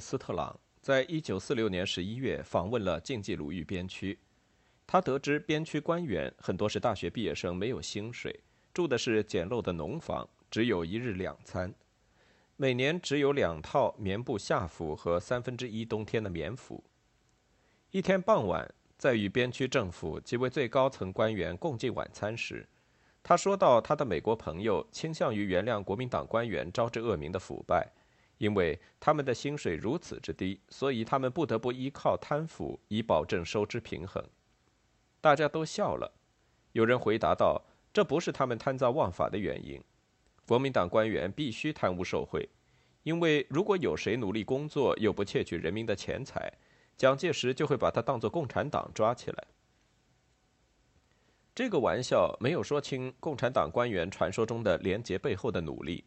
斯特朗在一九四六年十一月访问了晋冀鲁豫边区。他得知边区官员很多是大学毕业生，没有薪水，住的是简陋的农房，只有一日两餐，每年只有两套棉布夏服和三分之一冬天的棉服。一天傍晚，在与边区政府几位最高层官员共进晚餐时，他说到他的美国朋友倾向于原谅国民党官员招致恶名的腐败。因为他们的薪水如此之低，所以他们不得不依靠贪腐以保证收支平衡。大家都笑了。有人回答道：“这不是他们贪赃枉法的原因。国民党官员必须贪污受贿，因为如果有谁努力工作又不窃取人民的钱财，蒋介石就会把他当作共产党抓起来。”这个玩笑没有说清共产党官员传说中的廉洁背后的努力。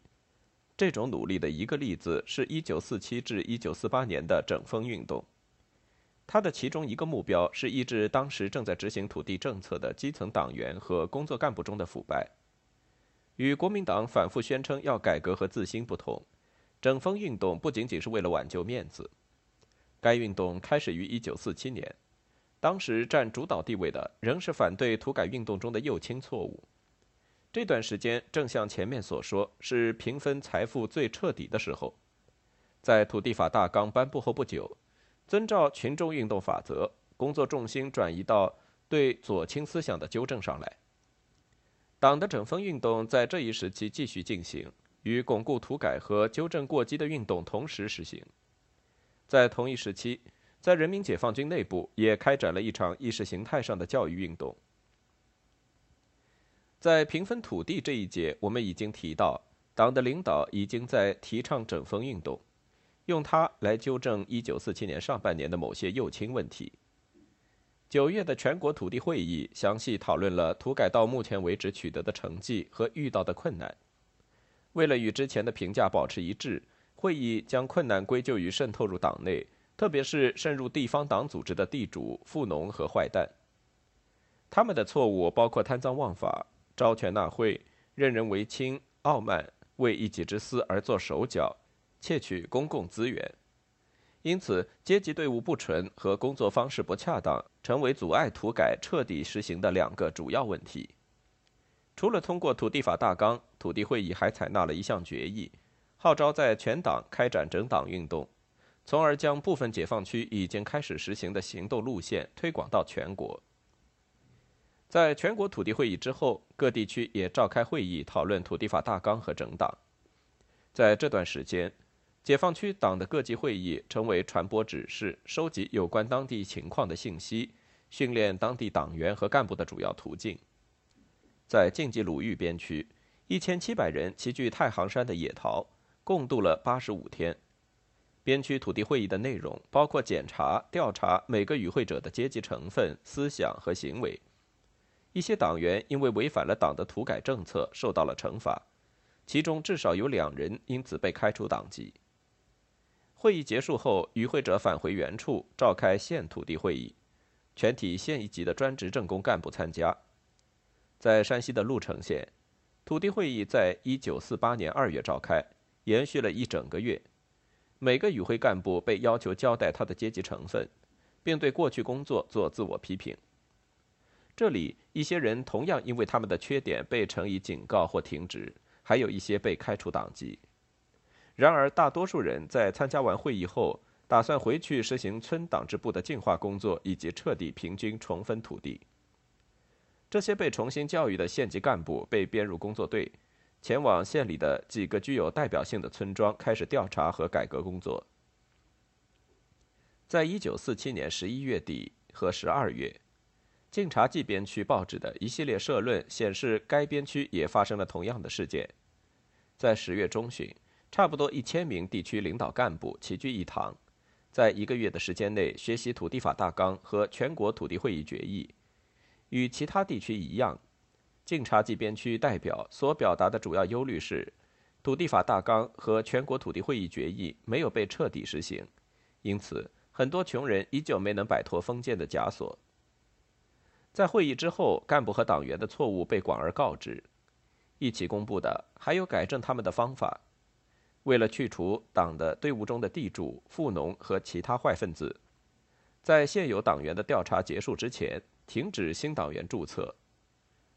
这种努力的一个例子是1947至1948年的整风运动，它的其中一个目标是抑制当时正在执行土地政策的基层党员和工作干部中的腐败。与国民党反复宣称要改革和自新不同，整风运动不仅仅是为了挽救面子。该运动开始于1947年，当时占主导地位的仍是反对土改运动中的右倾错误。这段时间正像前面所说，是平分财富最彻底的时候。在土地法大纲颁布后不久，遵照群众运动法则，工作重心转移到对左倾思想的纠正上来。党的整风运动在这一时期继续进行，与巩固土改和纠正过激的运动同时实行。在同一时期，在人民解放军内部也开展了一场意识形态上的教育运动。在平分土地这一节，我们已经提到，党的领导已经在提倡整风运动，用它来纠正1947年上半年的某些右倾问题。九月的全国土地会议详细讨论了土改到目前为止取得的成绩和遇到的困难。为了与之前的评价保持一致，会议将困难归咎于渗透入党内，特别是渗入地方党组织的地主、富农和坏蛋。他们的错误包括贪赃枉法。招权纳贿、任人唯亲、傲慢、为一己之私而做手脚、窃取公共资源，因此阶级队伍不纯和工作方式不恰当，成为阻碍土改彻底实行的两个主要问题。除了通过土地法大纲，土地会议还采纳了一项决议，号召在全党开展整党运动，从而将部分解放区已经开始实行的行动路线推广到全国。在全国土地会议之后，各地区也召开会议讨论土地法大纲和整党。在这段时间，解放区党的各级会议成为传播指示、收集有关当地情况的信息、训练当地党员和干部的主要途径。在晋冀鲁豫边区，一千七百人齐聚太行山的野桃，共度了八十五天。边区土地会议的内容包括检查、调查每个与会者的阶级成分、思想和行为。一些党员因为违反了党的土改政策，受到了惩罚，其中至少有两人因此被开除党籍。会议结束后，与会者返回原处，召开县土地会议，全体县一级的专职政工干部参加。在山西的潞城县，土地会议在一九四八年二月召开，延续了一整个月。每个与会干部被要求交代他的阶级成分，并对过去工作做自我批评。这里一些人同样因为他们的缺点被惩以警告或停职，还有一些被开除党籍。然而，大多数人在参加完会议后，打算回去实行村党支部的净化工作，以及彻底平均重分土地。这些被重新教育的县级干部被编入工作队，前往县里的几个具有代表性的村庄，开始调查和改革工作。在一九四七年十一月底和十二月，晋察冀边区报纸的一系列社论显示，该边区也发生了同样的事件。在十月中旬，差不多一千名地区领导干部齐聚一堂，在一个月的时间内学习土地法大纲和全国土地会议决议。与其他地区一样，晋察冀边区代表所表达的主要忧虑是，土地法大纲和全国土地会议决议没有被彻底实行，因此很多穷人依旧没能摆脱封建的枷锁。在会议之后，干部和党员的错误被广而告之。一起公布的还有改正他们的方法。为了去除党的队伍中的地主、富农和其他坏分子，在现有党员的调查结束之前，停止新党员注册。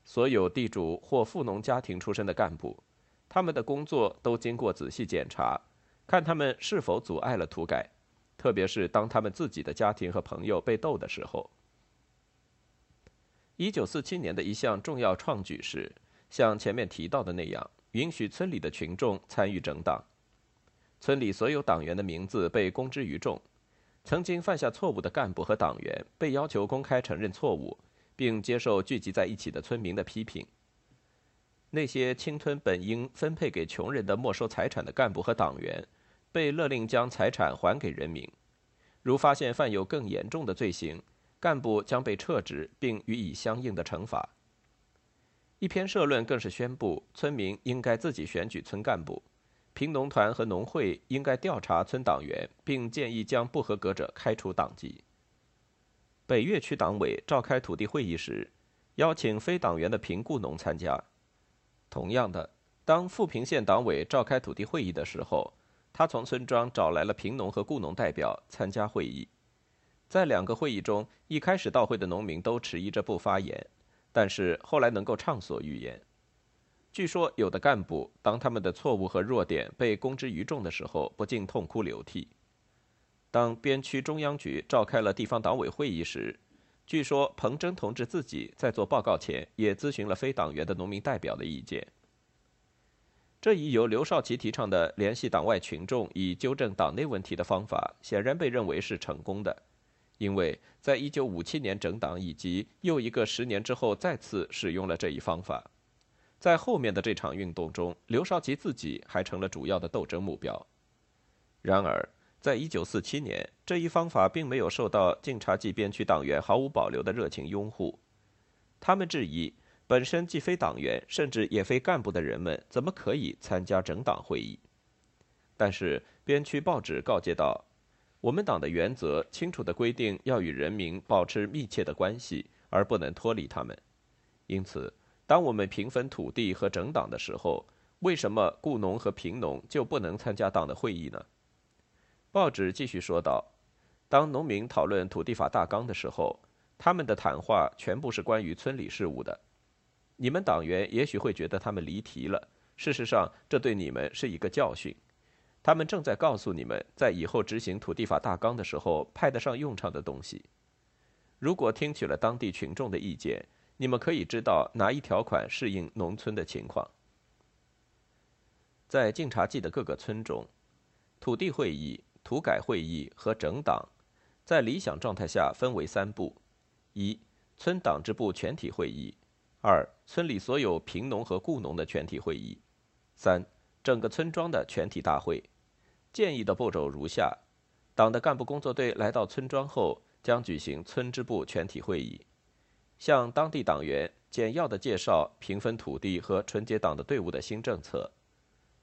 所有地主或富农家庭出身的干部，他们的工作都经过仔细检查，看他们是否阻碍了土改，特别是当他们自己的家庭和朋友被斗的时候。一九四七年的一项重要创举是。像前面提到的那样，允许村里的群众参与整党。村里所有党员的名字被公之于众。曾经犯下错误的干部和党员被要求公开承认错误，并接受聚集在一起的村民的批评。那些侵吞本应分配给穷人的没收财产的干部和党员，被勒令将财产还给人民。如发现犯有更严重的罪行，干部将被撤职并予以相应的惩罚。一篇社论更是宣布，村民应该自己选举村干部，贫农团和农会应该调查村党员，并建议将不合格者开除党籍。北岳区党委召开土地会议时，邀请非党员的贫雇农参加。同样的，当富平县党委召开土地会议的时候，他从村庄找来了贫农和雇农代表参加会议。在两个会议中，一开始到会的农民都迟疑着不发言。但是后来能够畅所欲言。据说有的干部，当他们的错误和弱点被公之于众的时候，不禁痛哭流涕。当边区中央局召开了地方党委会议时，据说彭真同志自己在做报告前，也咨询了非党员的农民代表的意见。这一由刘少奇提倡的联系党外群众以纠正党内问题的方法，显然被认为是成功的。因为在一九五七年整党以及又一个十年之后，再次使用了这一方法，在后面的这场运动中，刘少奇自己还成了主要的斗争目标。然而，在一九四七年，这一方法并没有受到晋察冀边区党员毫无保留的热情拥护，他们质疑本身既非党员，甚至也非干部的人们怎么可以参加整党会议。但是，边区报纸告诫道。我们党的原则清楚地规定，要与人民保持密切的关系，而不能脱离他们。因此，当我们平分土地和整党的时候，为什么雇农和贫农就不能参加党的会议呢？报纸继续说道：“当农民讨论土地法大纲的时候，他们的谈话全部是关于村里事务的。你们党员也许会觉得他们离题了，事实上，这对你们是一个教训。”他们正在告诉你们，在以后执行土地法大纲的时候派得上用场的东西。如果听取了当地群众的意见，你们可以知道哪一条款适应农村的情况。在晋察冀的各个村中，土地会议、土改会议和整党，在理想状态下分为三步：一、村党支部全体会议；二、村里所有贫农和雇农的全体会议；三、整个村庄的全体大会。建议的步骤如下：党的干部工作队来到村庄后，将举行村支部全体会议，向当地党员简要地介绍平分土地和纯洁党的队伍的新政策。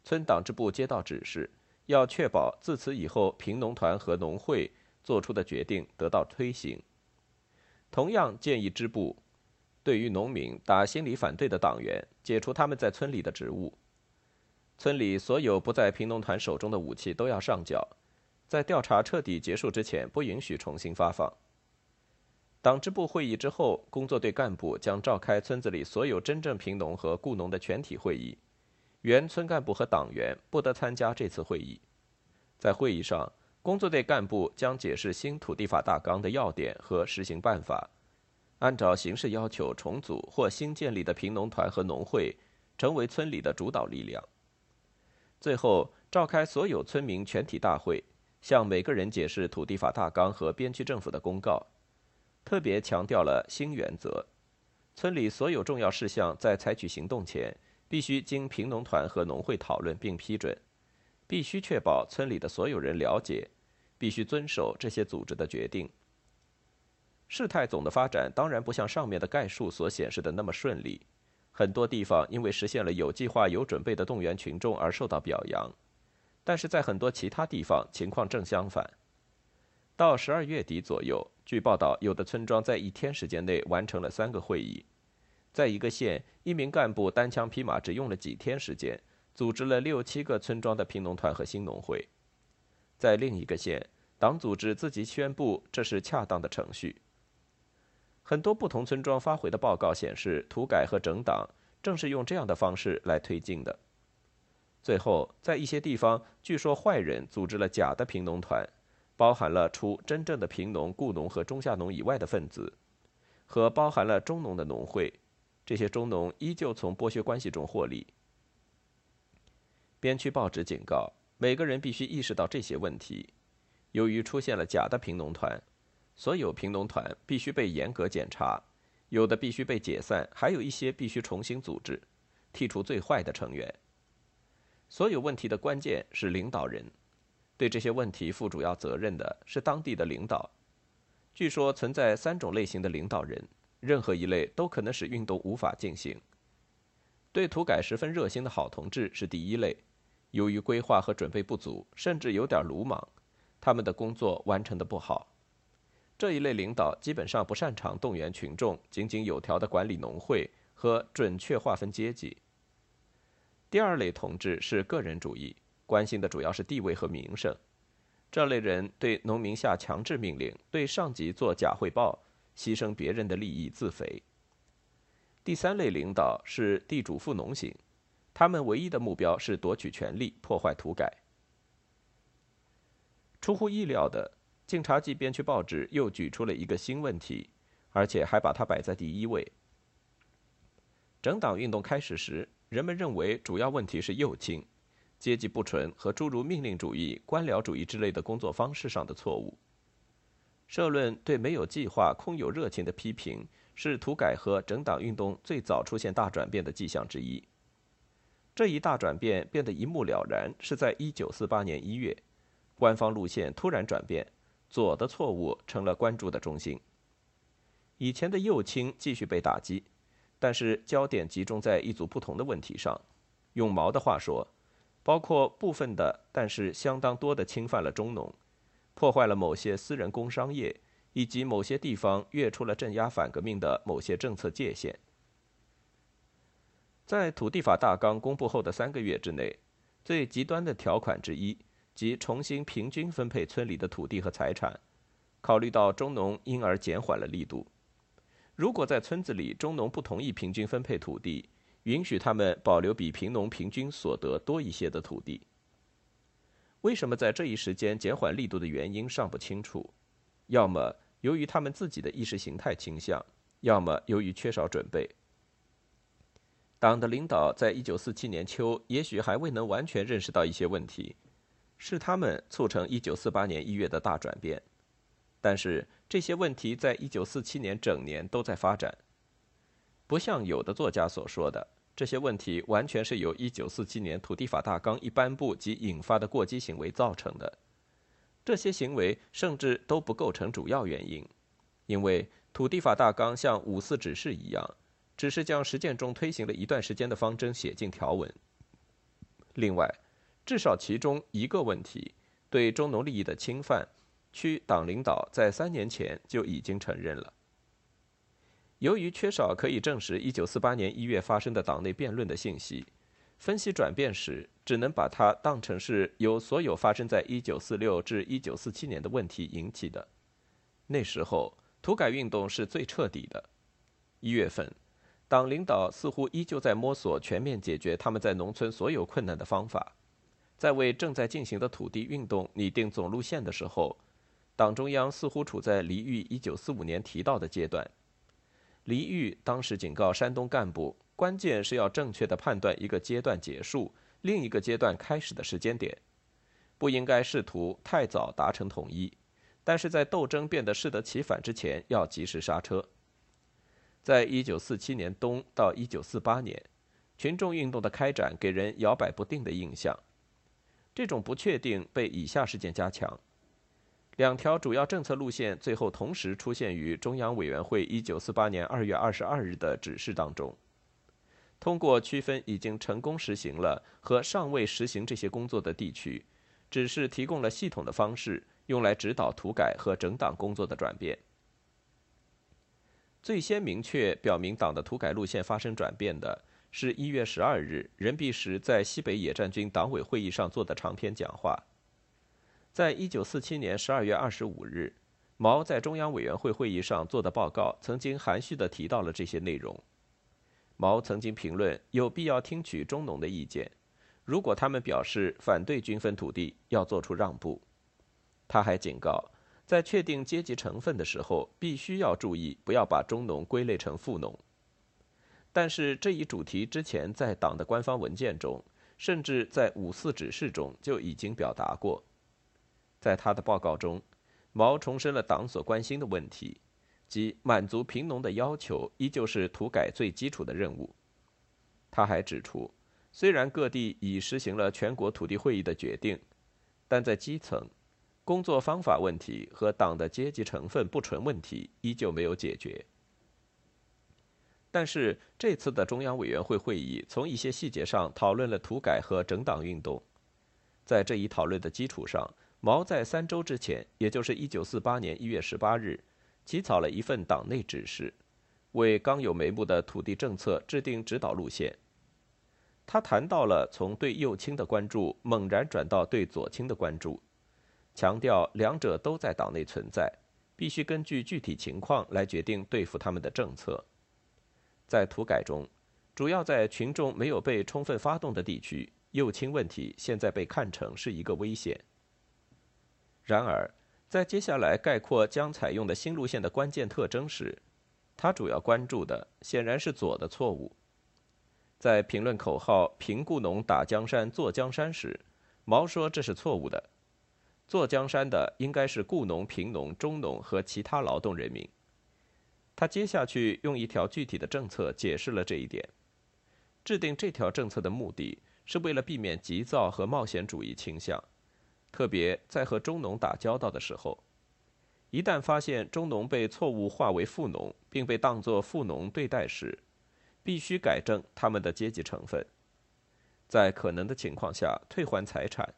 村党支部接到指示，要确保自此以后贫农团和农会做出的决定得到推行。同样建议支部，对于农民打心理反对的党员，解除他们在村里的职务。村里所有不在贫农团手中的武器都要上缴，在调查彻底结束之前，不允许重新发放。党支部会议之后，工作队干部将召开村子里所有真正贫农和雇农的全体会议，原村干部和党员不得参加这次会议。在会议上，工作队干部将解释新土地法大纲的要点和实行办法，按照形势要求重组或新建立的贫农团和农会，成为村里的主导力量。最后召开所有村民全体大会，向每个人解释土地法大纲和边区政府的公告，特别强调了新原则：村里所有重要事项在采取行动前，必须经贫农团和农会讨论并批准，必须确保村里的所有人了解，必须遵守这些组织的决定。事态总的发展当然不像上面的概述所显示的那么顺利，很多地方因为实现了有计划、有准备的动员群众而受到表扬，但是在很多其他地方情况正相反。到十二月底左右，据报道，有的村庄在一天时间内完成了三个会议，在一个县，一名干部单枪匹马只用了几天时间，组织了六七个村庄的贫农团和新农会；在另一个县，党组织自己宣布这是恰当的程序。很多不同村庄发回的报告显示，土改和整党正是用这样的方式来推进的。最后，在一些地方，据说坏人组织了假的贫农团，包含了除真正的贫农、雇农和中下农以外的分子，和包含了中农的农会。这些中农依旧从剥削关系中获利。边区报纸警告，每个人必须意识到这些问题。由于出现了假的贫农团。所有贫农团必须被严格检查，有的必须被解散，还有一些必须重新组织，剔除最坏的成员。所有问题的关键是领导人，对这些问题负主要责任的是当地的领导。据说存在三种类型的领导人，任何一类都可能使运动无法进行。对土改十分热心的好同志是第一类，由于规划和准备不足，甚至有点鲁莽，他们的工作完成的不好。这一类领导基本上不擅长动员群众，井井有条地管理农会和准确划分阶级。第二类同志是个人主义，关心的主要是地位和名声。这类人对农民下强制命令，对上级做假汇报，牺牲别人的利益自肥。第三类领导是地主富农型，他们唯一的目标是夺取权力，破坏土改。出乎意料的。《晋察冀边区报纸》又举出了一个新问题，而且还把它摆在第一位。整党运动开始时，人们认为主要问题是右倾、阶级不纯和诸如命令主义、官僚主义之类的工作方式上的错误。社论对没有计划、空有热情的批评，是土改和整党运动最早出现大转变的迹象之一。这一大转变变得一目了然，是在1948年1月，官方路线突然转变。左的错误成了关注的中心。以前的右倾继续被打击，但是焦点集中在一组不同的问题上。用毛的话说，包括部分的，但是相当多的侵犯了中农，破坏了某些私人工商业，以及某些地方越出了镇压反革命的某些政策界限。在土地法大纲公布后的三个月之内，最极端的条款之一。即重新平均分配村里的土地和财产，考虑到中农，因而减缓了力度。如果在村子里中农不同意平均分配土地，允许他们保留比贫农平均所得多一些的土地。为什么在这一时间减缓力度的原因尚不清楚？要么由于他们自己的意识形态倾向，要么由于缺少准备。党的领导在一九四七年秋也许还未能完全认识到一些问题。是他们促成1948年1月的大转变，但是这些问题在1947年整年都在发展，不像有的作家所说的，这些问题完全是由1947年土地法大纲一颁布及引发的过激行为造成的。这些行为甚至都不构成主要原因，因为土地法大纲像五四指示一样，只是将实践中推行了一段时间的方针写进条文。另外。至少其中一个问题，对中农利益的侵犯，区党领导在三年前就已经承认了。由于缺少可以证实1948年1月发生的党内辩论的信息，分析转变时只能把它当成是由所有发生在1946至1947年的问题引起的。那时候土改运动是最彻底的。一月份，党领导似乎依旧在摸索全面解决他们在农村所有困难的方法。在为正在进行的土地运动拟定总路线的时候，党中央似乎处在黎玉1945年提到的阶段。黎玉当时警告山东干部，关键是要正确的判断一个阶段结束、另一个阶段开始的时间点。不应该试图太早达成统一，但是在斗争变得适得其反之前，要及时刹车。在一九四七年冬到一九四八年，群众运动的开展给人摇摆不定的印象。这种不确定被以下事件加强：两条主要政策路线最后同时出现于中央委员会一九四八年二月二十二日的指示当中。通过区分已经成功实行了和尚未实行这些工作的地区，指示提供了系统的方式，用来指导土改和整党工作的转变。最先明确表明党的土改路线发生转变的是一月十二日任弼时在西北野战军党委会议上做的长篇讲话。在一九四七年十二月二十五日，毛在中央委员会会议上做的报告曾经含蓄地提到了这些内容。毛曾经评论有必要听取中农的意见，如果他们表示反对均分土地，要做出让步。他还警告。在确定阶级成分的时候，必须要注意不要把中农归类成富农。但是这一主题之前在党的官方文件中，甚至在五四指示中就已经表达过。在他的报告中，毛重申了党所关心的问题，即满足贫农的要求依旧是土改最基础的任务。他还指出，虽然各地已实行了全国土地会议的决定，但在基层。工作方法问题和党的阶级成分不纯问题依旧没有解决。但是这次的中央委员会会议从一些细节上讨论了土改和整党运动。在这一讨论的基础上，毛在三周之前，也就是1948年1月18日，起草了一份党内指示，为刚有眉目的土地政策制定指导路线。他谈到了从对右倾的关注猛然转到对左倾的关注。强调两者都在党内存在，必须根据具体情况来决定对付他们的政策。在土改中，主要在群众没有被充分发动的地区，右倾问题现在被看成是一个危险。然而，在接下来概括将采用的新路线的关键特征时，他主要关注的显然是左的错误。在评论口号“平故农，打江山，坐江山”时，毛说这是错误的。坐江山的应该是雇农、贫农、中农和其他劳动人民。他接下去用一条具体的政策解释了这一点。制定这条政策的目的是为了避免急躁和冒险主义倾向，特别在和中农打交道的时候，一旦发现中农被错误化为富农，并被当作富农对待时，必须改正他们的阶级成分，在可能的情况下退还财产。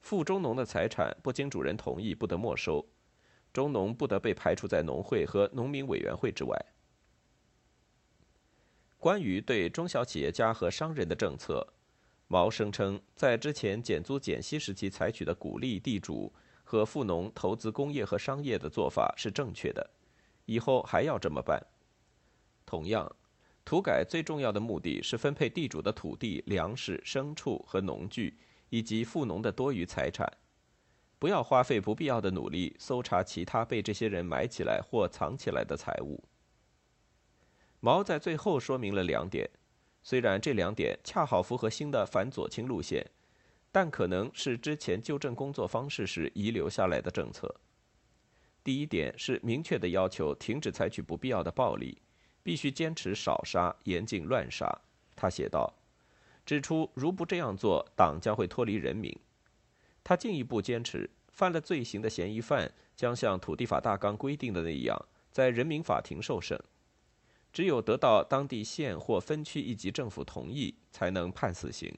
富中农的财产不经主人同意不得没收，中农不得被排除在农会和农民委员会之外。关于对中小企业家和商人的政策，毛声称，在之前减租减息时期采取的鼓励地主和富农投资工业和商业的做法是正确的，以后还要这么办。同样，土改最重要的目的是分配地主的土地、粮食、牲畜和农具。以及富农的多余财产，不要花费不必要的努力搜查其他被这些人埋起来或藏起来的财物。毛在最后说明了两点，虽然这两点恰好符合新的反左倾路线，但可能是之前纠正工作方式时遗留下来的政策。第一点是明确的要求停止采取不必要的暴力，必须坚持少杀，严禁乱杀。他写道。指出，如不这样做，党将会脱离人民。他进一步坚持，犯了罪行的嫌疑犯将像土地法大纲规定的那样，在人民法庭受审。只有得到当地县或分区一级政府同意，才能判死刑。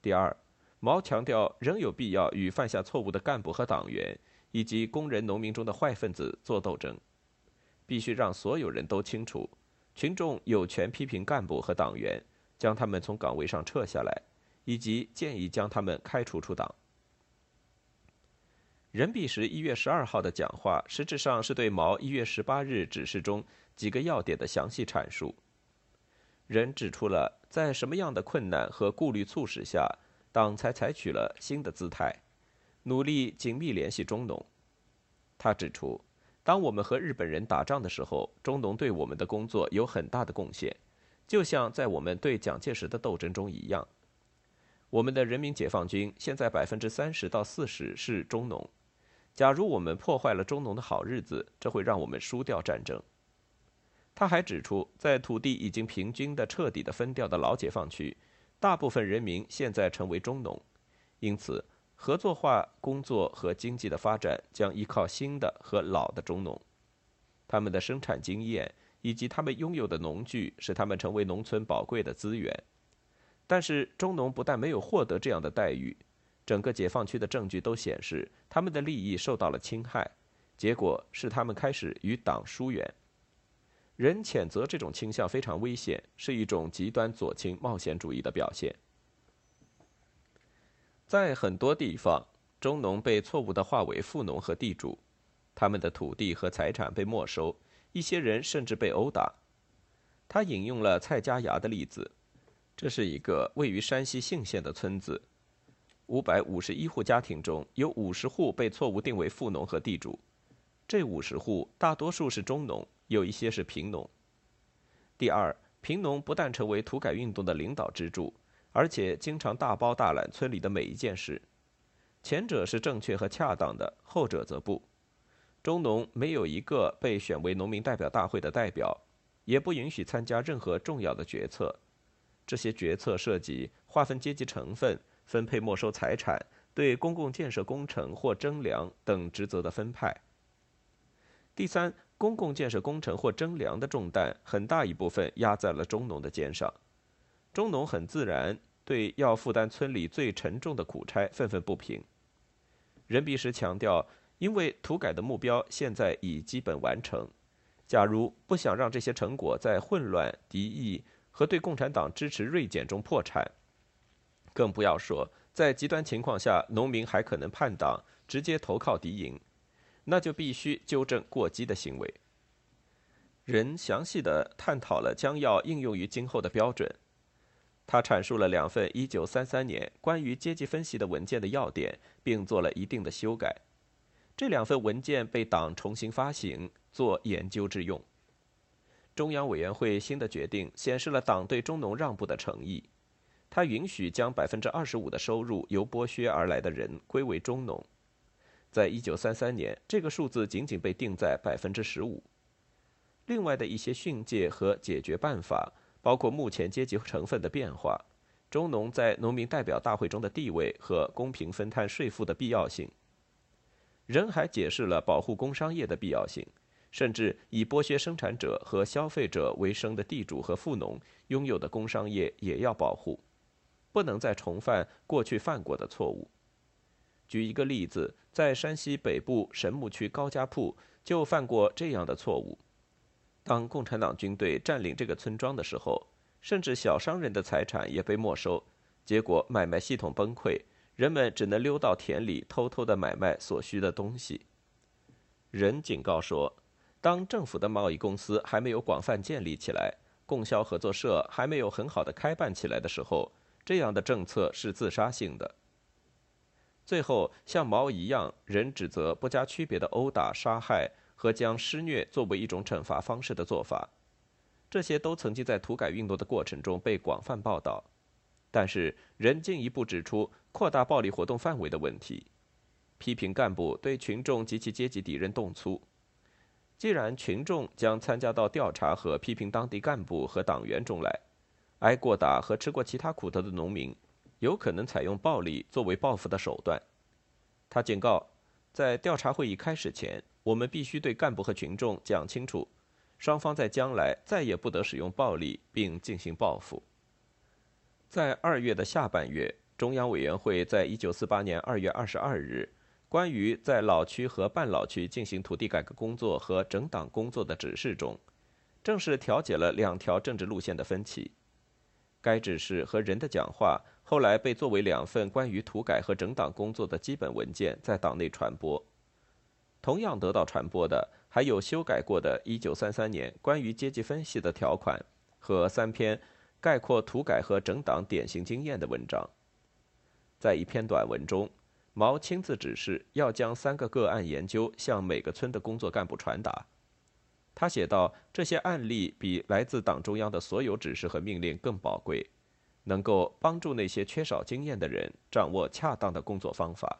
第二，毛强调，仍有必要与犯下错误的干部和党员，以及工人、农民中的坏分子做斗争。必须让所有人都清楚，群众有权批评干部和党员。将他们从岗位上撤下来，以及建议将他们开除出党。任弼时一月十二号的讲话，实质上是对毛一月十八日指示中几个要点的详细阐述。人指出了在什么样的困难和顾虑促使下，党才采取了新的姿态，努力紧密联系中农。他指出，当我们和日本人打仗的时候，中农对我们的工作有很大的贡献。就像在我们对蒋介石的斗争中一样，我们的人民解放军现在百分之三十到四十是中农。假如我们破坏了中农的好日子，这会让我们输掉战争。他还指出，在土地已经平均的、彻底的分掉的老解放区，大部分人民现在成为中农，因此合作化工作和经济的发展将依靠新的和老的中农。他们的生产经验以及他们拥有的农具，使他们成为农村宝贵的资源。但是，中农不但没有获得这样的待遇。整个解放区的证据都显示，他们的利益受到了侵害，结果是他们开始与党疏远。人谴责这种倾向非常危险，是一种极端左倾冒险主义的表现。在很多地方，中农被错误地划为富农和地主，他们的土地和财产被没收，一些人甚至被殴打。他引用了蔡家崖的例子，这是一个位于山西信县的村子。五百五十一户家庭中有五十户被错误定为富农和地主，这五十户大多数是中农，有一些是贫农。第二，贫农不但成为土改运动的领导支柱，而且经常大包大揽村里的每一件事。前者是正确和恰当的，后者则不。中农没有一个被选为农民代表大会的代表，也不允许参加任何重要的决策。这些决策涉及划分阶级成分。分配没收财产、对公共建设工程或征粮等职责的分派。第三，公共建设工程或征粮的重担很大一部分压在了中农的肩上，中农很自然对要负担村里最沉重的苦差愤愤不平。任弼时强调，因为土改的目标现在已基本完成，假如不想让这些成果在混乱、敌意和对共产党支持锐减中破产。更不要说，在极端情况下，农民还可能叛党，直接投靠敌营，那就必须纠正过激的行为。人详细的探讨了将要应用于今后的标准，他阐述了两份1933年关于阶级分析的文件的要点，并做了一定的修改。这两份文件被党重新发行，做研究之用。中央委员会新的决定显示了党对中农让步的诚意。他允许将百分之二十五的收入由剥削而来的人归为中农，在一九三三年，这个数字仅仅被定在百分之十五。另外的一些训诫和解决办法，包括目前阶级成分的变化、中农在农民代表大会中的地位和公平分摊税负的必要性。人还解释了保护工商业的必要性，甚至以剥削生产者和消费者为生的地主和富农拥有的工商业也要保护。不能再重犯过去犯过的错误。举一个例子，在山西北部神木区高家铺就犯过这样的错误：当共产党军队占领这个村庄的时候，甚至小商人的财产也被没收，结果买卖系统崩溃，人们只能溜到田里偷偷的买卖所需的东西。人警告说，当政府的贸易公司还没有广泛建立起来，供销合作社还没有很好的开办起来的时候。这样的政策是自杀性的。最后，像毛一样，人指责不加区别的殴打、杀害和将施虐作为一种惩罚方式的做法，这些都曾经在土改运动的过程中被广泛报道。但是，人进一步指出扩大暴力活动范围的问题，批评干部对群众及其阶级敌人动粗。既然群众将参加到调查和批评当地干部和党员中来。挨过打和吃过其他苦头的农民，有可能采用暴力作为报复的手段。他警告，在调查会议开始前，我们必须对干部和群众讲清楚，双方在将来再也不得使用暴力并进行报复。在二月的下半月，中央委员会在一九四八年二月二十二日关于在老区和半老区进行土地改革工作和整党工作的指示中，正式调解了两条政治路线的分歧。该指示和人的讲话后来被作为两份关于土改和整党工作的基本文件在党内传播。同样得到传播的还有修改过的1933年关于阶级分析的条款和三篇概括土改和整党典型经验的文章。在一篇短文中，毛亲自指示要将三个个案研究向每个村的工作干部传达。他写道这些案例比来自党中央的所有指示和命令更宝贵能够帮助那些缺少经验的人掌握恰当的工作方法。